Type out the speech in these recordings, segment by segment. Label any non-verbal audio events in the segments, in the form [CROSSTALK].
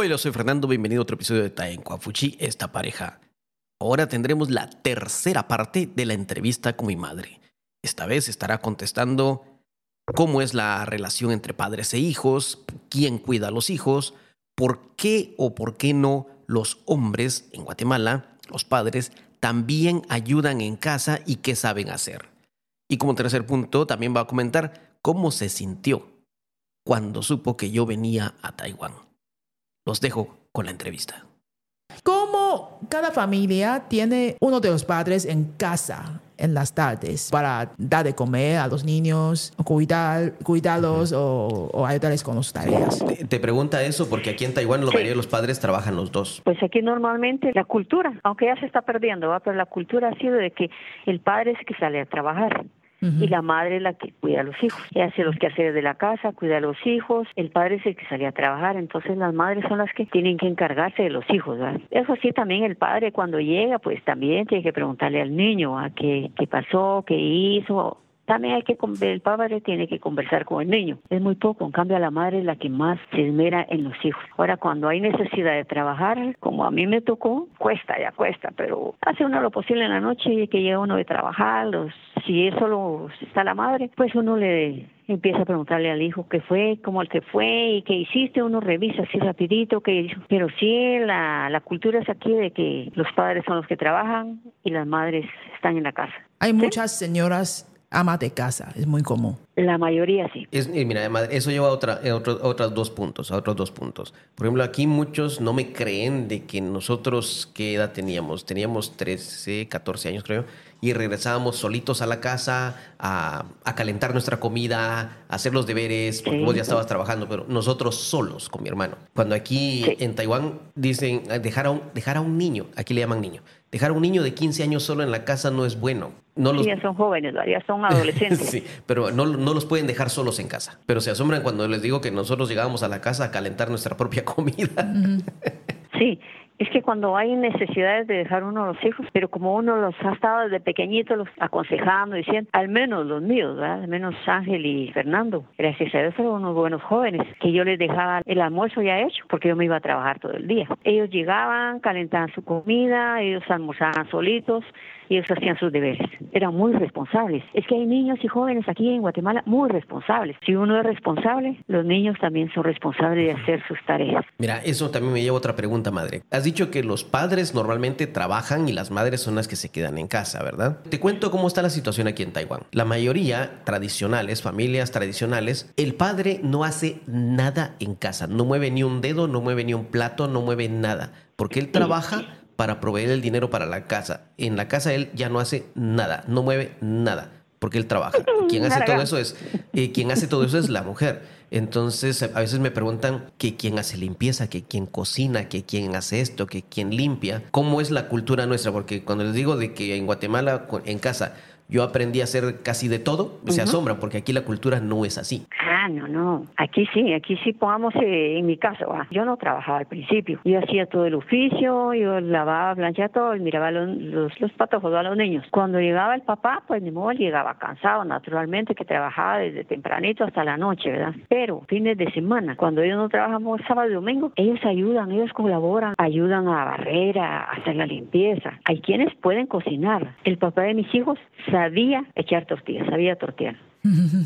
Hola, soy Fernando, bienvenido a otro episodio de Taenquafuchi, esta pareja. Ahora tendremos la tercera parte de la entrevista con mi madre. Esta vez estará contestando cómo es la relación entre padres e hijos, quién cuida a los hijos, por qué o por qué no los hombres en Guatemala, los padres, también ayudan en casa y qué saben hacer. Y como tercer punto, también va a comentar cómo se sintió cuando supo que yo venía a Taiwán. Los dejo con la entrevista. ¿Cómo cada familia tiene uno de los padres en casa en las tardes para dar de comer a los niños, o cuidar, cuidarlos o, ayudarles con las tareas. Te, pregunta eso porque aquí en Taiwán la mayoría de los padres trabajan los dos. Pues aquí normalmente la cultura, aunque ya se está perdiendo, ¿va? pero la cultura ha sido de que el padre es que sale a trabajar y la madre es la que cuida a los hijos. Ella hace los quehaceres de la casa, cuida a los hijos, el padre es el que sale a trabajar, entonces las madres son las que tienen que encargarse de los hijos. ¿verdad? Eso sí, también el padre cuando llega, pues también tiene que preguntarle al niño a qué, qué pasó, qué hizo, también hay que el padre tiene que conversar con el niño. Es muy poco, en cambio la madre es la que más se esmera en los hijos. Ahora cuando hay necesidad de trabajar, como a mí me tocó, cuesta ya cuesta, pero hace uno lo posible en la noche y que llega uno de trabajar, los, si solo está la madre, pues uno le empieza a preguntarle al hijo qué fue, cómo el que fue y qué hiciste, uno revisa así rapidito, qué hizo. Pero sí, la, la cultura es aquí de que los padres son los que trabajan y las madres están en la casa. Hay muchas señoras ama de casa, es muy común. La mayoría sí. Es, mira, eso lleva a, otra, otros dos puntos, a otros dos puntos. Por ejemplo, aquí muchos no me creen de que nosotros, ¿qué edad teníamos? Teníamos 13, 14 años creo, y regresábamos solitos a la casa a, calentar nuestra comida, a hacer los deberes, porque vos ya estabas trabajando, pero nosotros solos con mi hermano. Cuando aquí en Taiwán dicen dejar a, un, dejar a un niño, aquí le llaman niño, dejar a un niño de 15 años solo en la casa no es bueno. No los... Ya son jóvenes, ya son adolescentes. [LAUGHS] sí, pero no, no, los pueden dejar solos en casa. Pero se asombran cuando les digo que nosotros llegábamos a la casa a calentar nuestra propia comida. [LAUGHS] sí, es que cuando hay necesidades de dejar uno a los hijos, pero como uno los ha estado desde pequeñitos los aconsejando, diciendo, al menos los míos, ¿verdad? al menos Ángel y Fernando, gracias a Dios fueron unos buenos jóvenes, que yo les dejaba el almuerzo ya hecho, porque yo me iba a trabajar todo el día. Ellos llegaban, calentaban su comida, ellos almorzaban solitos, y ellos hacían sus deberes. Eran muy responsables. Es que hay niños y jóvenes aquí en Guatemala muy responsables. Si uno es responsable, los niños también son responsables de hacer sus tareas. Mira, eso también me lleva a otra pregunta, madre. Has dicho que los padres normalmente trabajan y las madres son las que se quedan en casa, ¿verdad? Te cuento cómo está la situación aquí en Taiwán. La mayoría tradicionales, familias tradicionales, el padre no hace nada en casa. No mueve ni un dedo, no mueve ni un plato, no mueve nada. Porque él trabaja para proveer el dinero para la casa. En la casa él ya no hace nada, no mueve nada, porque él trabaja. [LAUGHS] Quien hace todo eso es, eh, quien hace todo eso es la mujer. Entonces, a veces me preguntan que quién hace limpieza, que quién cocina, que quién hace esto, que quién limpia. ¿Cómo es la cultura nuestra? Porque cuando les digo de que en Guatemala, en casa, yo aprendí a hacer casi de todo, se asombran porque aquí la cultura no es así. Ah, no, no. Aquí sí, aquí sí pongamos eh, en mi caso. Yo no trabajaba al principio. Yo hacía todo el oficio, yo lavaba, planchaba todo y miraba los, los, patojos a los niños. Cuando llegaba el papá, pues ni modo, llegaba cansado, naturalmente, que trabajaba desde tempranito hasta la noche, ¿verdad? Pero fines de semana, cuando ellos no trabajamos sábado y domingo, ellos ayudan, ellos colaboran, ayudan a barrer, a hacer la limpieza. Hay quienes pueden cocinar. El papá de mis hijos sabía echar tortillas, sabía tortear.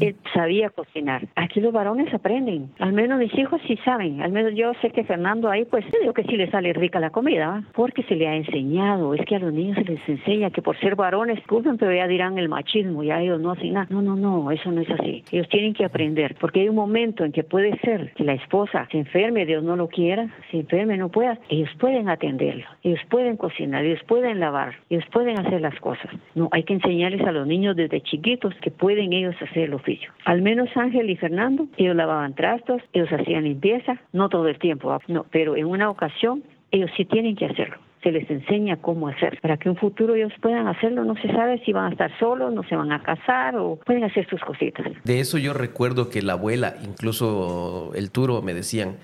Él sabía cocinar. Aquí los varones aprenden. Al menos mis hijos sí saben. Al menos yo sé que Fernando ahí, pues, digo que sí le sale rica la comida, porque se le ha enseñado. Es que a los niños se les enseña que por ser varones, disculpen, pero ya dirán el machismo, ya ellos no hacen nada. No, no, no, eso no es así. Ellos tienen que aprender, porque hay un momento en que puede ser que la esposa se enferme, Dios no lo quiera, se enferme, no pueda. Ellos pueden atenderlo, ellos pueden cocinar, ellos pueden lavar, ellos pueden hacer las cosas. No, hay que enseñarles a los niños desde chiquitos que pueden ellos hacer el oficio. Al menos Ángel y Fernando, ellos lavaban trastos, ellos hacían limpieza, no todo el tiempo, no, pero en una ocasión ellos sí tienen que hacerlo se les enseña cómo hacer. Para que en un futuro ellos puedan hacerlo, no se sabe si van a estar solos, no se van a casar o pueden hacer sus cositas. De eso yo recuerdo que la abuela, incluso el Turo, me decían,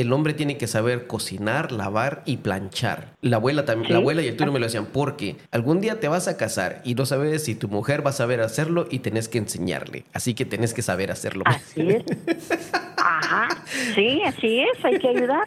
el hombre tiene que saber cocinar, lavar y planchar. La abuela también, la abuela y el tuyo me lo decían, porque algún día te vas a casar y no sabes si tu mujer va a saber hacerlo y tenés que enseñarle. Así que tenés que saber hacerlo. Así es. [LAUGHS] Ajá, sí, así es, hay que ayudar.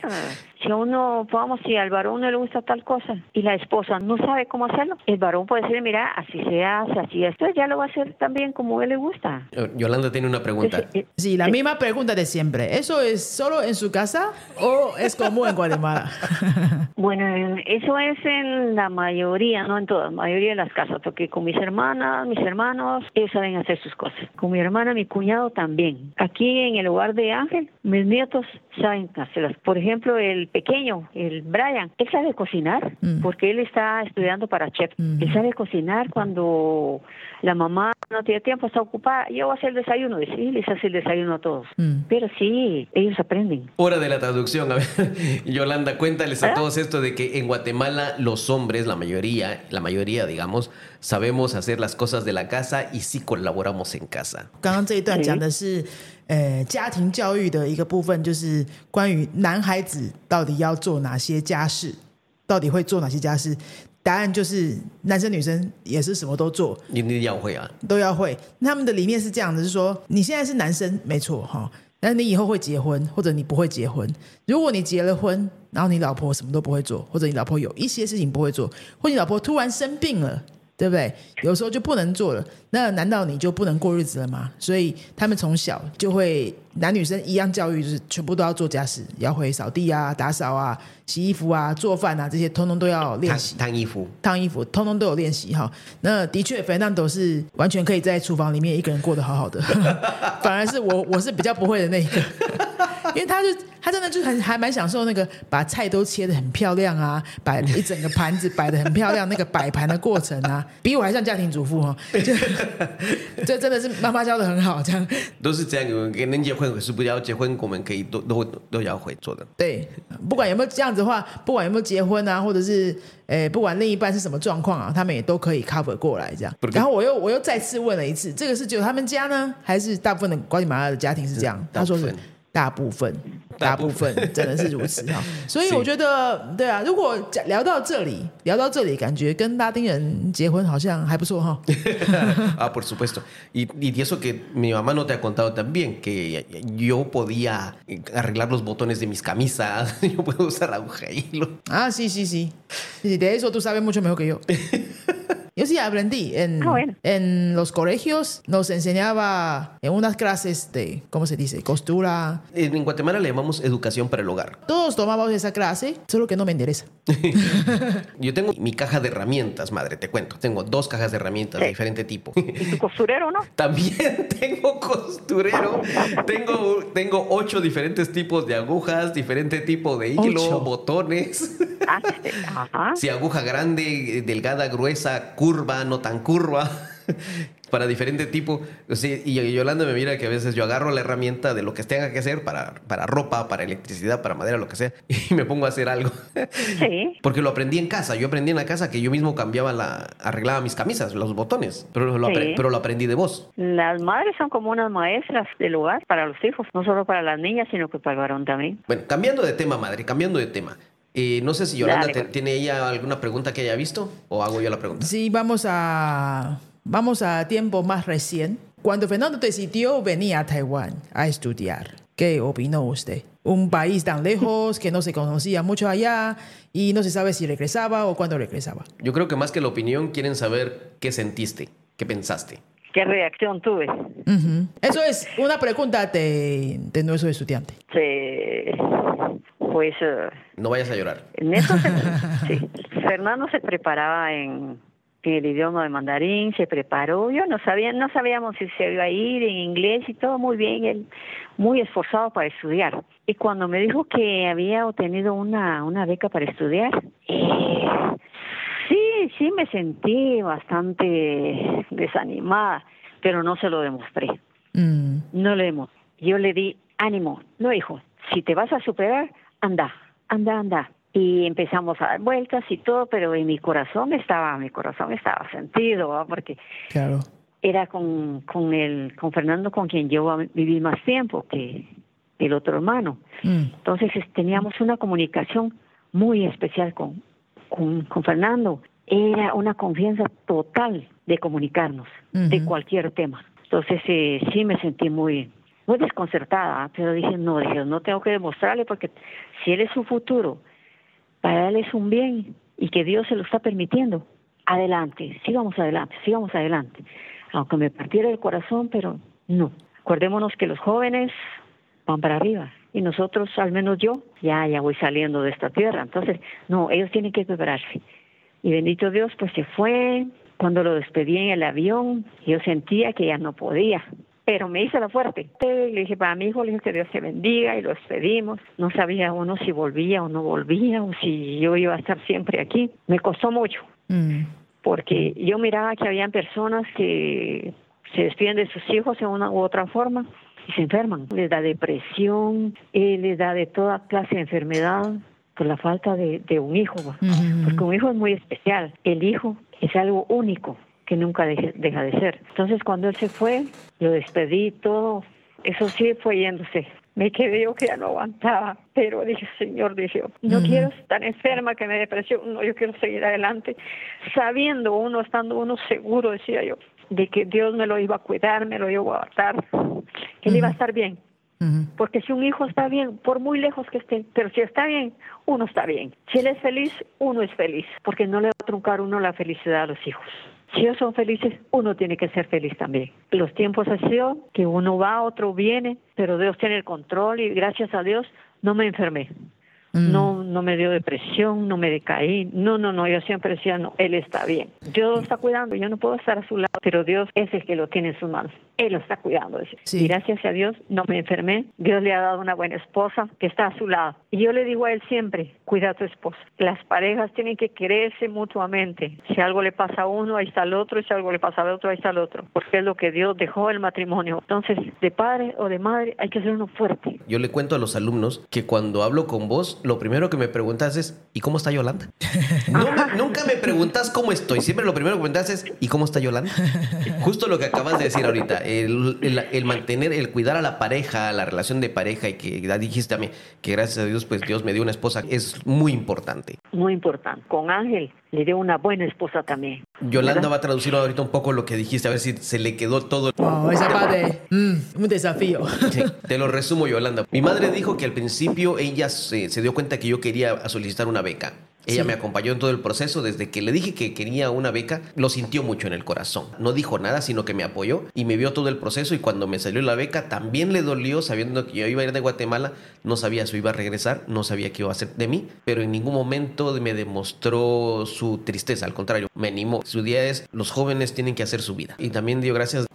Si a uno, vamos, si al varón no le gusta tal cosa y la esposa no sabe cómo hacerlo, el varón puede decir, mira, así se hace, así esto, ya lo va a hacer también como él le gusta. Yolanda tiene una pregunta. Sí, la misma pregunta de siempre. ¿Eso es solo en su casa o es común en Guatemala? [LAUGHS] Bueno, en- eso es en la mayoría, no en todas, la mayoría de las casas, porque con mis hermanas, mis hermanos, ellos saben hacer sus cosas. Con mi hermana, mi cuñado también. Aquí en el hogar de Ángel, mis nietos saben hacerlas. Por ejemplo, el pequeño, el Brian, él sabe cocinar, Mm. porque él está estudiando para chef. Mm. Él sabe cocinar cuando la mamá no tiene tiempo, está ocupada. Yo voy a hacer el desayuno, y sí, les hace el desayuno a todos. Mm. Pero sí, ellos aprenden. Hora de la traducción. A ver, [LAUGHS] Yolanda, cuéntales a ¿Eh? todos esto de que en Guatemala los hombres, la mayoría, la mayoría, digamos, sabemos hacer las cosas de la casa y sí colaboramos en casa. 刚刚这一段讲的是，呃，家庭教育的一个部分，就是关于男孩子到底要做哪些家事，到底会做哪些家事。 答案就是男生女生也是什么都做，你你要会啊，都要会。他们的理念是这样的，是说你现在是男生没错哈，但是你以后会结婚，或者你不会结婚。如果你结了婚，然后你老婆什么都不会做，或者你老婆有一些事情不会做，或者你老婆突然生病了。对不对？有时候就不能做了，那难道你就不能过日子了吗？所以他们从小就会男女生一样教育，就是全部都要做家事，要会扫地啊、打扫啊、洗衣服啊、做饭啊，这些通通都要练烫习。烫衣服。烫衣服，通通都有练习哈。那的确，Fernando 是完全可以在厨房里面一个人过得好好的，[LAUGHS] 反而是我我是比较不会的那一个，[LAUGHS] 因为他就他真的就很还蛮享受那个把菜都切的很漂亮啊，摆一整个盘子摆的很漂亮，那个摆盘的过程啊，[LAUGHS] 比我还像家庭主妇哦，就 [LAUGHS] 这真的是妈妈教的很好，这样。都是这样，给人结婚可是不要结婚，我们可以都都都要会做的。对，不管有没有这样子的话，不管有没有结婚啊，或者是诶，不管另一半是什么状况啊，他们也都可以 cover 过来这样。然后我又我又再次问了一次，这个是只有他们家呢，还是大部分的瓜地马拉的家庭是这样？他说是大部分大部分，大部大部分分真的是如此哈。所以是我觉得，对啊，如果讲聊到这里，聊到这里，感觉跟拉丁人结婚好像还不错哈。 ah, [LAUGHS] [LAUGHS] por supuesto. Y, y eso que mi mamá no te ha contado también, que yo podía arreglar los botones de mis camisas, [LAUGHS] yo puedo usar aguja y hilo. Ah, sí, sí, sí. Sí, De eso tú sabes mucho mejor que yo. Yo sí aprendí. En, Ah, bueno. en los colegios nos enseñaba en unas clases de, ¿cómo se dice? Costura. En Guatemala le llamamos educación para el hogar. Todos tomamos esa clase, solo que no me interesa. [LAUGHS] [LAUGHS] Yo tengo mi caja de herramientas, madre, te cuento. Tengo dos cajas de herramientas de Sí. diferente tipo. ¿Y tu [LAUGHS] costurero, no? También tengo costurero. Tengo, tengo ocho diferentes tipos de agujas, diferente tipo de hilo, Ocho. botones. Ah, ajá. Si aguja grande, delgada, gruesa, curva, no tan curva. [LAUGHS] Para diferente tipo. Sea, y Yolanda me mira que a veces yo agarro la herramienta de lo que tenga que hacer para, para ropa, para electricidad, para madera, lo que sea, [LAUGHS] y me pongo a hacer algo. Sí. [LAUGHS] Porque lo aprendí en casa. Yo aprendí en la casa que yo mismo cambiaba la, arreglaba mis camisas, los botones. Pero lo, apre- Sí. pero lo aprendí de vos. Las madres son como unas maestras del hogar para los hijos, no solo para las niñas, sino que para el varón también. Bueno, cambiando de tema, madre, cambiando de tema. No sé si Yolanda Dale, te- tiene ella alguna pregunta que haya visto o hago yo la pregunta. Sí, vamos a, vamos a tiempo más recién. Cuando Fernando decidió venir a Taiwán a estudiar, ¿qué opinó usted? Un país tan lejos que no se conocía mucho allá y no se sabe si regresaba o cuándo regresaba. Yo creo que más que la opinión quieren saber qué sentiste, qué pensaste. ¿Qué reacción tuve? Eso es una pregunta de, de nuestro estudiante. Se- pues No vayas a llorar. en eso se- [LAUGHS] sí. Fernando se preparaba en, en el idioma de mandarín, se preparó. Yo no sabía, no sabíamos si se iba a ir en inglés y todo muy bien, él muy esforzado para estudiar. Y cuando me dijo que había obtenido una, una beca para estudiar, eh, sí, sí me sentí bastante desanimada, pero no se lo demostré. Mm, No le demos. Yo le di ánimo. No, hijo, si te vas a superar, anda, anda, anda. Y empezamos a dar vueltas y todo, pero en mi corazón estaba, mi corazón estaba sentido, porque claro. era con, con el, con Fernando con quien yo viví más tiempo que el otro hermano. Mm, Entonces es- teníamos una comunicación muy especial con, con, con Fernando. Era una confianza total de comunicarnos de cualquier tema. Entonces eh, sí me sentí muy muy desconcertada, pero dije, no, dije, no tengo que demostrarle porque si él es su futuro, para él es un bien y que Dios se lo está permitiendo, adelante, sigamos adelante, sigamos adelante. Aunque me partiera el corazón, pero no. Acordémonos que los jóvenes van para arriba y nosotros, al menos yo, ya, ya voy saliendo de esta tierra. Entonces, no, ellos tienen que prepararse. Y bendito Dios, pues se fue. Cuando lo despedí en el avión, yo sentía que ya no podía pero me hice la fuerte. Le dije para mi hijo, le dije que Dios se bendiga y lo despedimos. No sabía uno si volvía o no volvía o si yo iba a estar siempre aquí. Me costó mucho, mm. porque yo miraba que habían personas que se despiden de sus hijos de una u otra forma y se enferman. Les da depresión, eh, les da de toda clase de enfermedad por la falta de, un hijo, porque un hijo es muy especial. El hijo es algo único que nunca deja de ser. Entonces cuando él se fue, lo despedí todo, eso sí fue yéndose. Me quedé yo que ya no aguantaba, pero dije, Señor, dije, no quiero estar enferma, que me depresión, no, yo quiero seguir adelante, sabiendo uno, estando uno seguro, decía yo, de que Dios me lo iba a cuidar, me lo iba a guardar, que él iba a estar bien. Porque si un hijo está bien, por muy lejos que esté, pero si está bien, uno está bien. Si él es feliz, uno es feliz, porque no le va a truncar uno la felicidad a los hijos. Si ellos son felices, uno tiene que ser feliz también. Los tiempos han sido que uno va, otro viene, pero Dios tiene el control y gracias a Dios no me enfermé. Mm. No, no me dio depresión, no me decaí. No, no, no, yo siempre decía, no, él está bien. Dios lo está cuidando, yo no puedo estar a su lado, pero Dios es el que lo tiene en sus manos. Él lo está cuidando. Y gracias a Dios no me enfermé. Dios le ha dado una buena esposa que está a su lado. Y yo le digo a él siempre, cuida a tu esposa. Las parejas tienen que quererse mutuamente. Si algo le pasa a uno, ahí está el otro. Y si algo le pasa al otro, ahí está el otro. Porque es lo que Dios dejó el matrimonio. Entonces, de padre o de madre, hay que ser uno fuerte. Yo le cuento a los alumnos que cuando hablo con vos, lo primero que me preguntas es, ¿y cómo está Yolanda? [LAUGHS] nunca me preguntas cómo estoy. Siempre lo primero que me preguntas es, ¿y cómo está Yolanda? Justo lo que acabas de decir ahorita el, mantener, el cuidar a la pareja, la relación de pareja y que ya dijiste también que gracias a Dios, pues Dios me dio una esposa, es muy importante. Muy importante. Con Ángel le dio una buena esposa también. Yolanda va a traducir ahorita un poco lo que dijiste, a ver si se le quedó todo. Wow, esa parte, mm, un desafío. [LAUGHS] te lo resumo, Yolanda. Mi madre dijo que al principio ella se, se dio cuenta que yo quería solicitar una beca. Ella me acompañó en todo el proceso. Desde que le dije que quería una beca, lo sintió mucho en el corazón. No dijo nada, sino que me apoyó y me vio todo el proceso. Y cuando me salió la beca, también le dolió, sabiendo que yo iba a ir de Guatemala. No sabía si iba a regresar, no sabía qué iba a hacer de mí, pero en ningún momento me demostró su tristeza. Al contrario, me animó. Su día es: los jóvenes tienen que hacer su vida. Y también dio gracias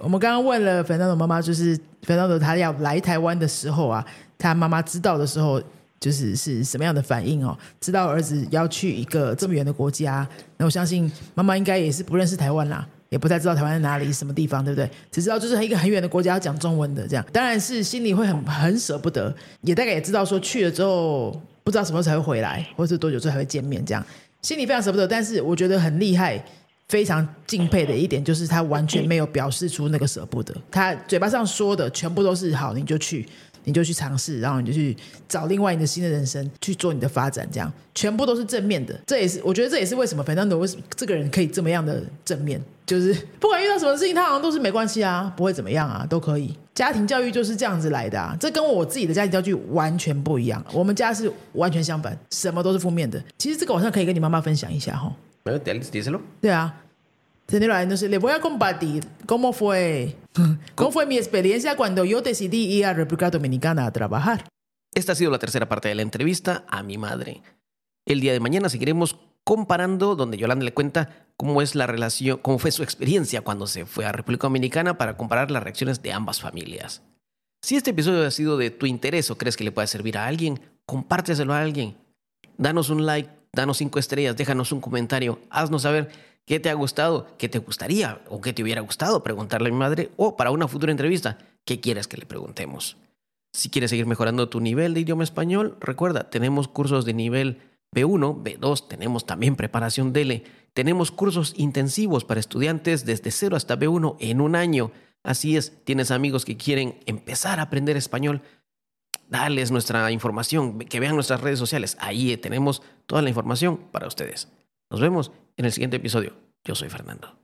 我们刚刚问了 Fernando 妈妈，就是 Fernando 他要来台湾的时候啊，他妈妈知道的时候，就是是什么样的反应哦？知道儿子要去一个这么远的国家，那我相信妈妈应该也是不认识台湾啦，也不太知道台湾在哪里，什么地方，对不对？只知道就是一个很远的国家要讲中文的这样，当然是心里会很很舍不得，也大概也知道说去了之后不知道什么时候才会回来，或是多久之后才会见面，这样心里非常舍不得。但是我觉得很厉害。非常敬佩的一点就是他完全没有表示出那个舍不得，他嘴巴上说的全部都是好，你就去，你就去尝试，然后你就去找另外你的新的人生去做你的发展，这样全部都是正面的。这也是我觉得这也是为什么 Fernando 为什么这个人可以这么样的正面，就是不管遇到什么事情，他好像都是没关系啊，不会怎么样啊，都可以。家庭教育就是这样子来的啊，这跟我自己的家庭教育完全不一样。我们家是完全相反，什么都是负面的。其实这个晚上可以跟你妈妈分享一下哈。对啊。Señora, entonces le voy a compartir cómo fue, [LAUGHS] cómo fue mi experiencia cuando yo decidí ir a República Dominicana a trabajar. Esta ha sido la tercera parte de la entrevista a mi madre. El día de mañana seguiremos comparando, donde Yolanda le cuenta cómo es la relación, cómo fue su experiencia cuando se fue a República Dominicana para comparar las reacciones de ambas familias. Si este episodio ha sido de tu interés o crees que le puede servir a alguien, compárteselo a alguien. Danos un like, danos cinco estrellas, déjanos un comentario, haznos saber qué te ha gustado, qué te gustaría o qué te hubiera gustado preguntarle a mi madre o para una futura entrevista, qué quieres que le preguntemos. Si quieres seguir mejorando tu nivel de idioma español, recuerda, tenemos cursos de nivel B1, B2, tenemos también preparación DELE, tenemos cursos intensivos para estudiantes desde 0 hasta B1 en un año. Así es, tienes amigos que quieren empezar a aprender español, dales nuestra información, que vean nuestras redes sociales. Ahí tenemos toda la información para ustedes. Nos vemos en el siguiente episodio. Yo soy Fernando.